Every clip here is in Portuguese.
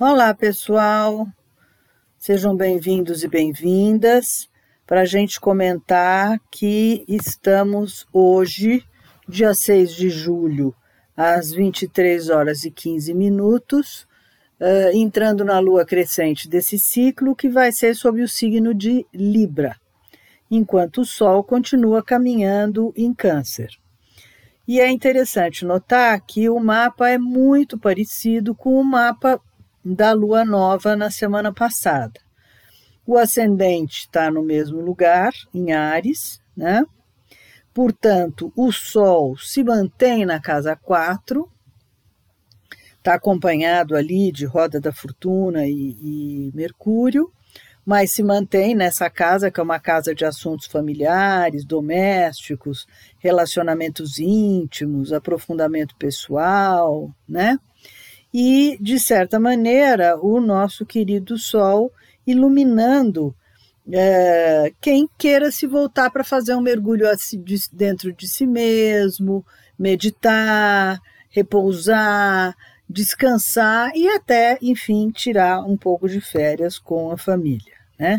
Olá, pessoal. Sejam bem-vindos e bem-vindas para a gente comentar que estamos hoje, dia 6 de julho, às 23 horas e 15 minutos, uh, entrando na lua crescente desse ciclo, que vai ser sob o signo de Libra, enquanto o Sol continua caminhando em Câncer. E é interessante notar que o mapa é muito parecido com o mapa da lua nova na semana passada. O ascendente está no mesmo lugar, em Ares, né? Portanto, o Sol se mantém na casa 4, está acompanhado ali de Roda da Fortuna e, e, Mercúrio, mas se mantém nessa casa, que é uma casa de assuntos familiares, domésticos, relacionamentos íntimos, aprofundamento pessoal, né? E, de certa maneira, o nosso querido Sol iluminando é, quem queira se voltar para fazer um mergulho dentro de si mesmo, meditar, repousar, descansar e até, enfim, tirar um pouco de férias com a família, né?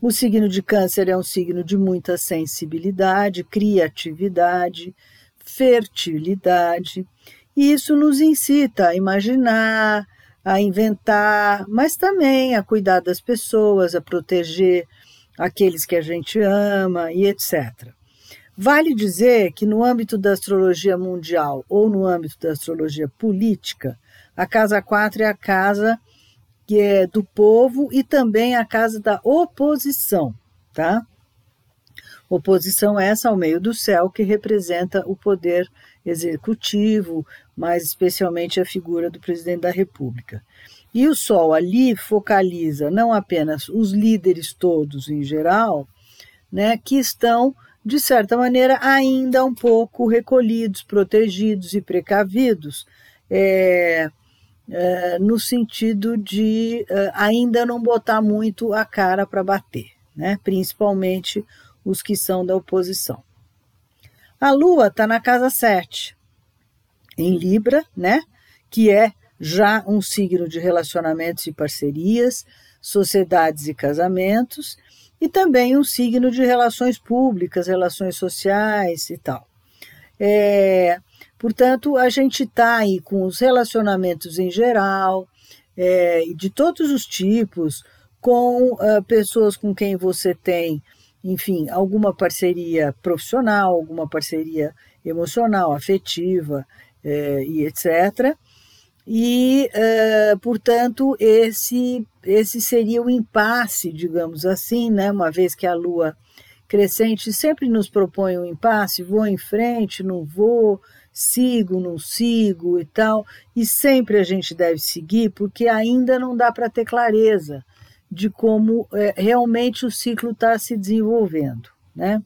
O signo de Câncer é um signo de muita sensibilidade, criatividade, fertilidade, e isso nos incita a imaginar, a inventar, mas também a cuidar das pessoas, a proteger aqueles que a gente ama e etc. Vale dizer que no âmbito da astrologia mundial ou no âmbito da astrologia política, a casa 4 é a casa que é do povo e também a casa da oposição, tá? Oposição essa ao meio do céu que representa o poder executivo, mais especialmente a figura do presidente da República. E o Sol ali focaliza não apenas os líderes todos em geral, né, que estão, de certa maneira, ainda um pouco recolhidos, protegidos e precavidos, é, é, no sentido de é, ainda não botar muito a cara para bater, né, principalmente os que são da oposição. A Lua está na casa 7, em Libra, né? Que é já um signo de relacionamentos e parcerias, sociedades e casamentos, e também um signo de relações públicas, relações sociais e tal. É, portanto, a gente está aí com os relacionamentos em geral, é, de todos os tipos, com uh, pessoas com quem você tem enfim, alguma parceria profissional, alguma parceria emocional, afetiva é, e etc. E, é, portanto, esse, esse seria o impasse, digamos assim, né? uma vez que a Lua crescente sempre nos propõe um impasse, vou em frente, não vou, sigo, não sigo e tal, e sempre a gente deve seguir, porque ainda não dá para ter clareza de como é, realmente o ciclo está se desenvolvendo. Né?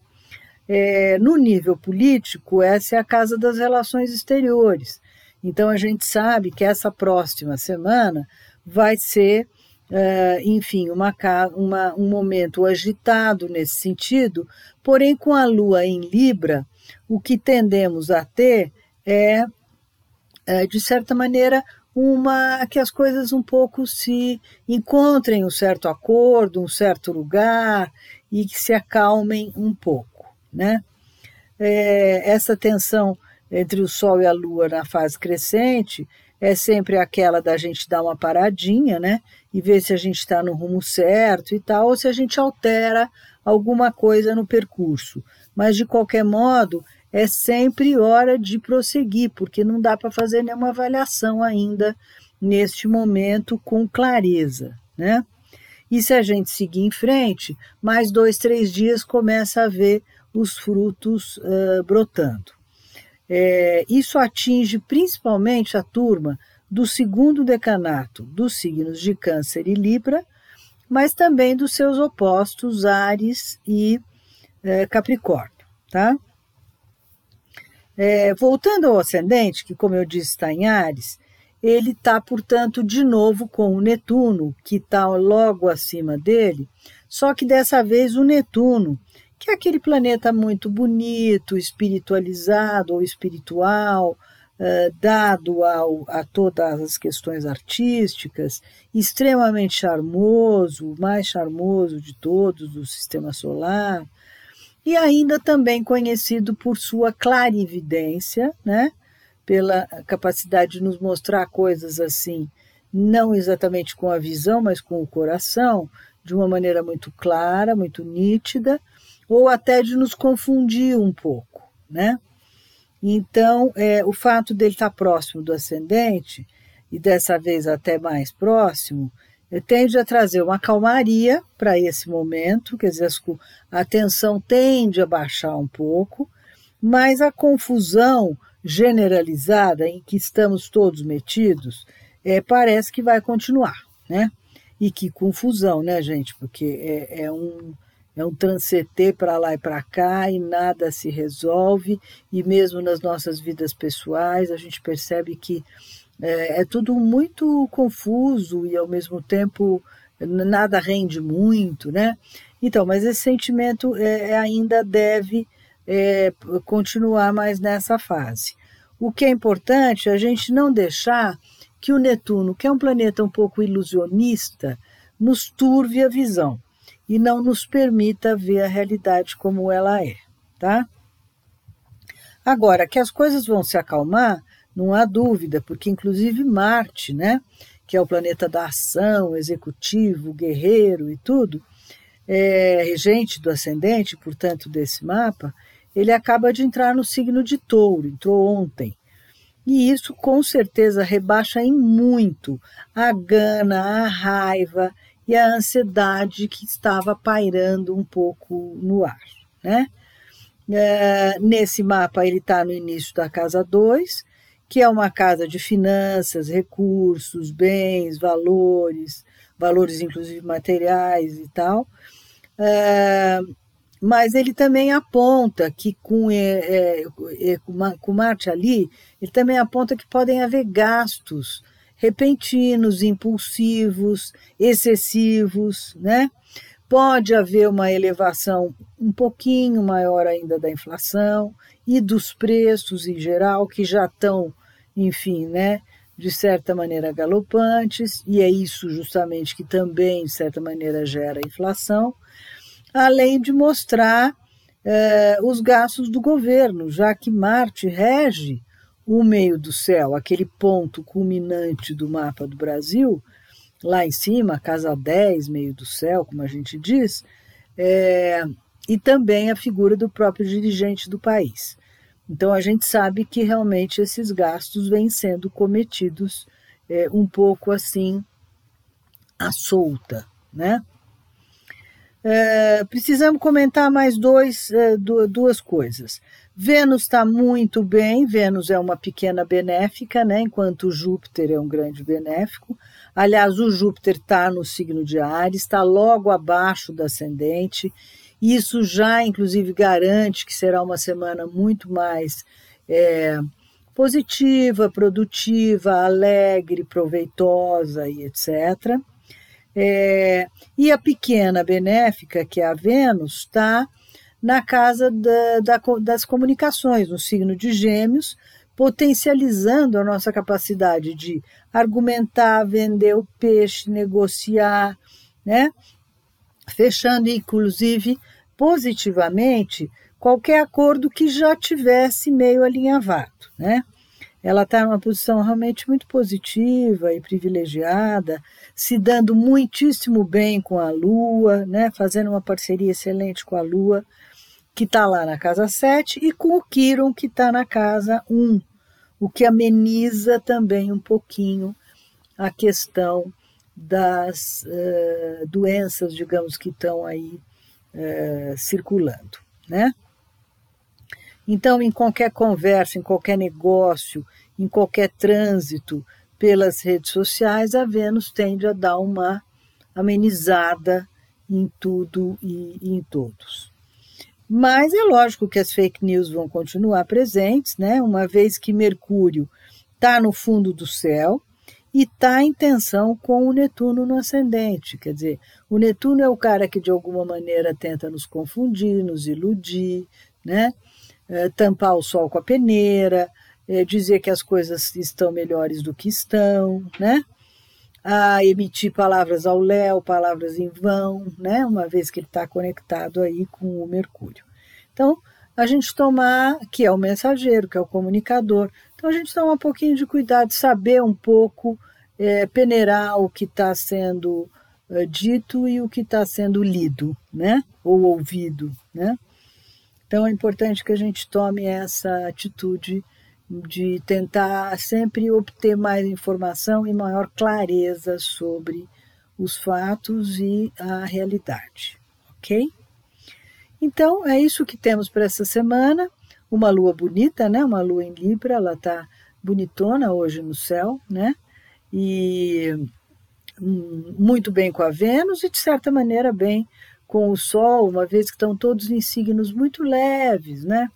É, no nível político, essa é a casa das relações exteriores. Então, a gente sabe que essa próxima semana vai ser, é, enfim, uma, uma, um momento agitado nesse sentido, porém, com a Lua em Libra, o que tendemos a ter é, é de certa maneira, uma que as coisas um pouco se encontrem um certo acordo, um certo lugar e que se acalmem um pouco, né? É, essa tensão entre o Sol e a Lua na fase crescente é sempre aquela da gente dar uma paradinha, né? E ver se a gente está no rumo certo e tal, ou se a gente altera alguma coisa no percurso. Mas, de qualquer modo, é sempre hora de prosseguir, porque não dá para fazer nenhuma avaliação ainda neste momento com clareza, né? E se a gente seguir em frente, mais dois, três dias começa a ver os frutos uh, brotando. É, isso atinge principalmente a turma do segundo decanato dos signos de Câncer e Libra, mas também dos seus opostos Ares e uh, Capricórnio, tá? É, voltando ao ascendente, que, como eu disse, está em Ares, ele está, portanto, de novo com o Netuno, que está logo acima dele, só que dessa vez o Netuno, que é aquele planeta muito bonito, espiritualizado ou espiritual, dado ao, a todas as questões artísticas, extremamente charmoso, o mais charmoso de todos do sistema solar, e ainda também conhecido por sua clarividência, né? pela capacidade de nos mostrar coisas assim, não exatamente com a visão, mas com o coração, de uma maneira muito clara, muito nítida, ou até de nos confundir um pouco, né? Então, é, o fato dele estar próximo do ascendente, e dessa vez até mais próximo, tende a trazer uma calmaria para esse momento, quer dizer, a atenção tende a baixar um pouco, mas a confusão generalizada em que estamos todos metidos é, parece que vai continuar, né? E que confusão, né, gente? Porque é, é um é um transeter para lá e para cá e nada se resolve, e mesmo nas nossas vidas pessoais a gente percebe que é, é tudo muito confuso e ao mesmo tempo nada rende muito, né? Então, mas esse sentimento é, ainda deve é, continuar mais nessa fase. O que é importante é a gente não deixar que o Netuno, que é um planeta um pouco ilusionista, nos turve a visão e não nos permita ver a realidade como ela é, tá? Agora, que as coisas vão se acalmar, não há dúvida, porque inclusive Marte, né, que é o planeta da ação, executivo, guerreiro e tudo, é regente do ascendente, portanto, desse mapa, ele acaba de entrar no signo de touro, entrou ontem. E isso com certeza rebaixa em muito a gana, a raiva e a ansiedade que estava pairando um pouco no ar. Né? É, nesse mapa, ele está no início da casa 2, que é uma casa de finanças, recursos, bens, valores, valores inclusive materiais e tal. É, mas ele também aponta que com, é, é, com Marte ali, ele também aponta que podem haver gastos repentinos, impulsivos, excessivos, né? Pode haver uma elevação um pouquinho maior ainda da inflação e dos preços em geral, que já estão, enfim, né, de certa maneira galopantes, e é isso justamente que também, de certa maneira, gera inflação além de mostrar eh, os gastos do governo, já que Marte rege o meio do céu, aquele ponto culminante do mapa do Brasil, lá em cima, casa 10, meio do céu, como a gente diz, é, e também a figura do próprio dirigente do país. Então a gente sabe que realmente esses gastos vêm sendo cometidos é, um pouco assim à solta, né? É, precisamos comentar mais dois, é, duas coisas. Vênus está muito bem, Vênus é uma pequena benéfica, né, enquanto Júpiter é um grande benéfico. Aliás, o Júpiter está no signo de Ares, está logo abaixo do ascendente. Isso já, inclusive, garante que será uma semana muito mais é, positiva, produtiva, alegre, proveitosa e etc. É, e a pequena benéfica, que é a Vênus, está na casa da, da, das comunicações, no signo de Gêmeos, potencializando a nossa capacidade de argumentar, vender o peixe, negociar, né? fechando inclusive positivamente qualquer acordo que já tivesse meio alinhavado. Né? Ela está numa posição realmente muito positiva e privilegiada, se dando muitíssimo bem com a Lua, né, fazendo uma parceria excelente com a Lua, que está lá na casa 7, e com o Quiron, que está na casa 1, o que ameniza também um pouquinho a questão das uh, doenças, digamos, que estão aí uh, circulando, né? Então, em qualquer conversa, em qualquer negócio, em qualquer trânsito pelas redes sociais, a Vênus tende a dar uma amenizada em tudo e, em todos. Mas é lógico que as fake news vão continuar presentes, né? uma vez que Mercúrio está no fundo do céu e está em tensão com o Netuno no ascendente. Quer dizer, o Netuno é o cara que de alguma maneira tenta nos confundir, nos iludir, né? É, tampar o sol com a peneira, é, dizer que as coisas estão melhores do que estão, né? A emitir palavras ao léu, palavras em vão, né? Uma vez que ele está conectado aí com o Mercúrio. Então, a gente tomar, que é o mensageiro, que é o comunicador. Então, a gente toma um pouquinho de cuidado, saber um pouco, é, peneirar o que está sendo dito e o que está sendo lido, né? Ou ouvido, né? Então, é importante que a gente tome essa atitude de tentar sempre obter mais informação e maior clareza sobre os fatos e a realidade, ok? Então, é isso que temos para essa semana. Uma lua bonita, né? Uma lua em Libra, ela está bonitona hoje no céu, né? E hum, muito bem com a Vênus e, de certa maneira, bem com o Sol, uma vez que estão todos em signos muito leves, né?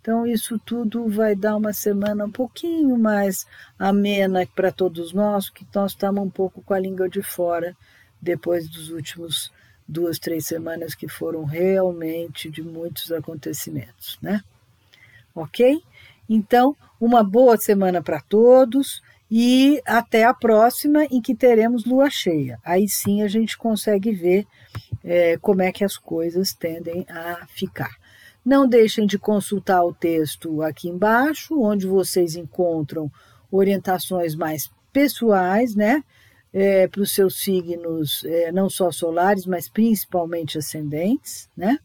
Então, isso tudo vai dar uma semana um pouquinho mais amena para todos nós, que nós estamos um pouco com a língua de fora depois dos últimos duas, três semanas que foram realmente de muitos acontecimentos, né? Ok? Então, uma boa semana para todos e até a próxima em que teremos lua cheia. Aí sim a gente consegue ver é, como é que as coisas tendem a ficar. Não deixem de consultar o texto aqui embaixo, onde vocês encontram orientações mais pessoais, né? É, para os seus signos, é, não só solares, mas principalmente ascendentes, né?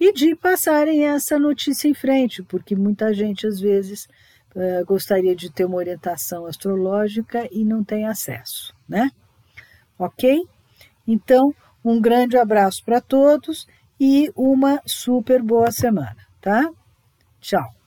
E de passarem essa notícia em frente, porque muita gente às vezes é, gostaria de ter uma orientação astrológica e não tem acesso, né? Ok? Então, um grande abraço para todos e uma super boa semana, tá? Tchau.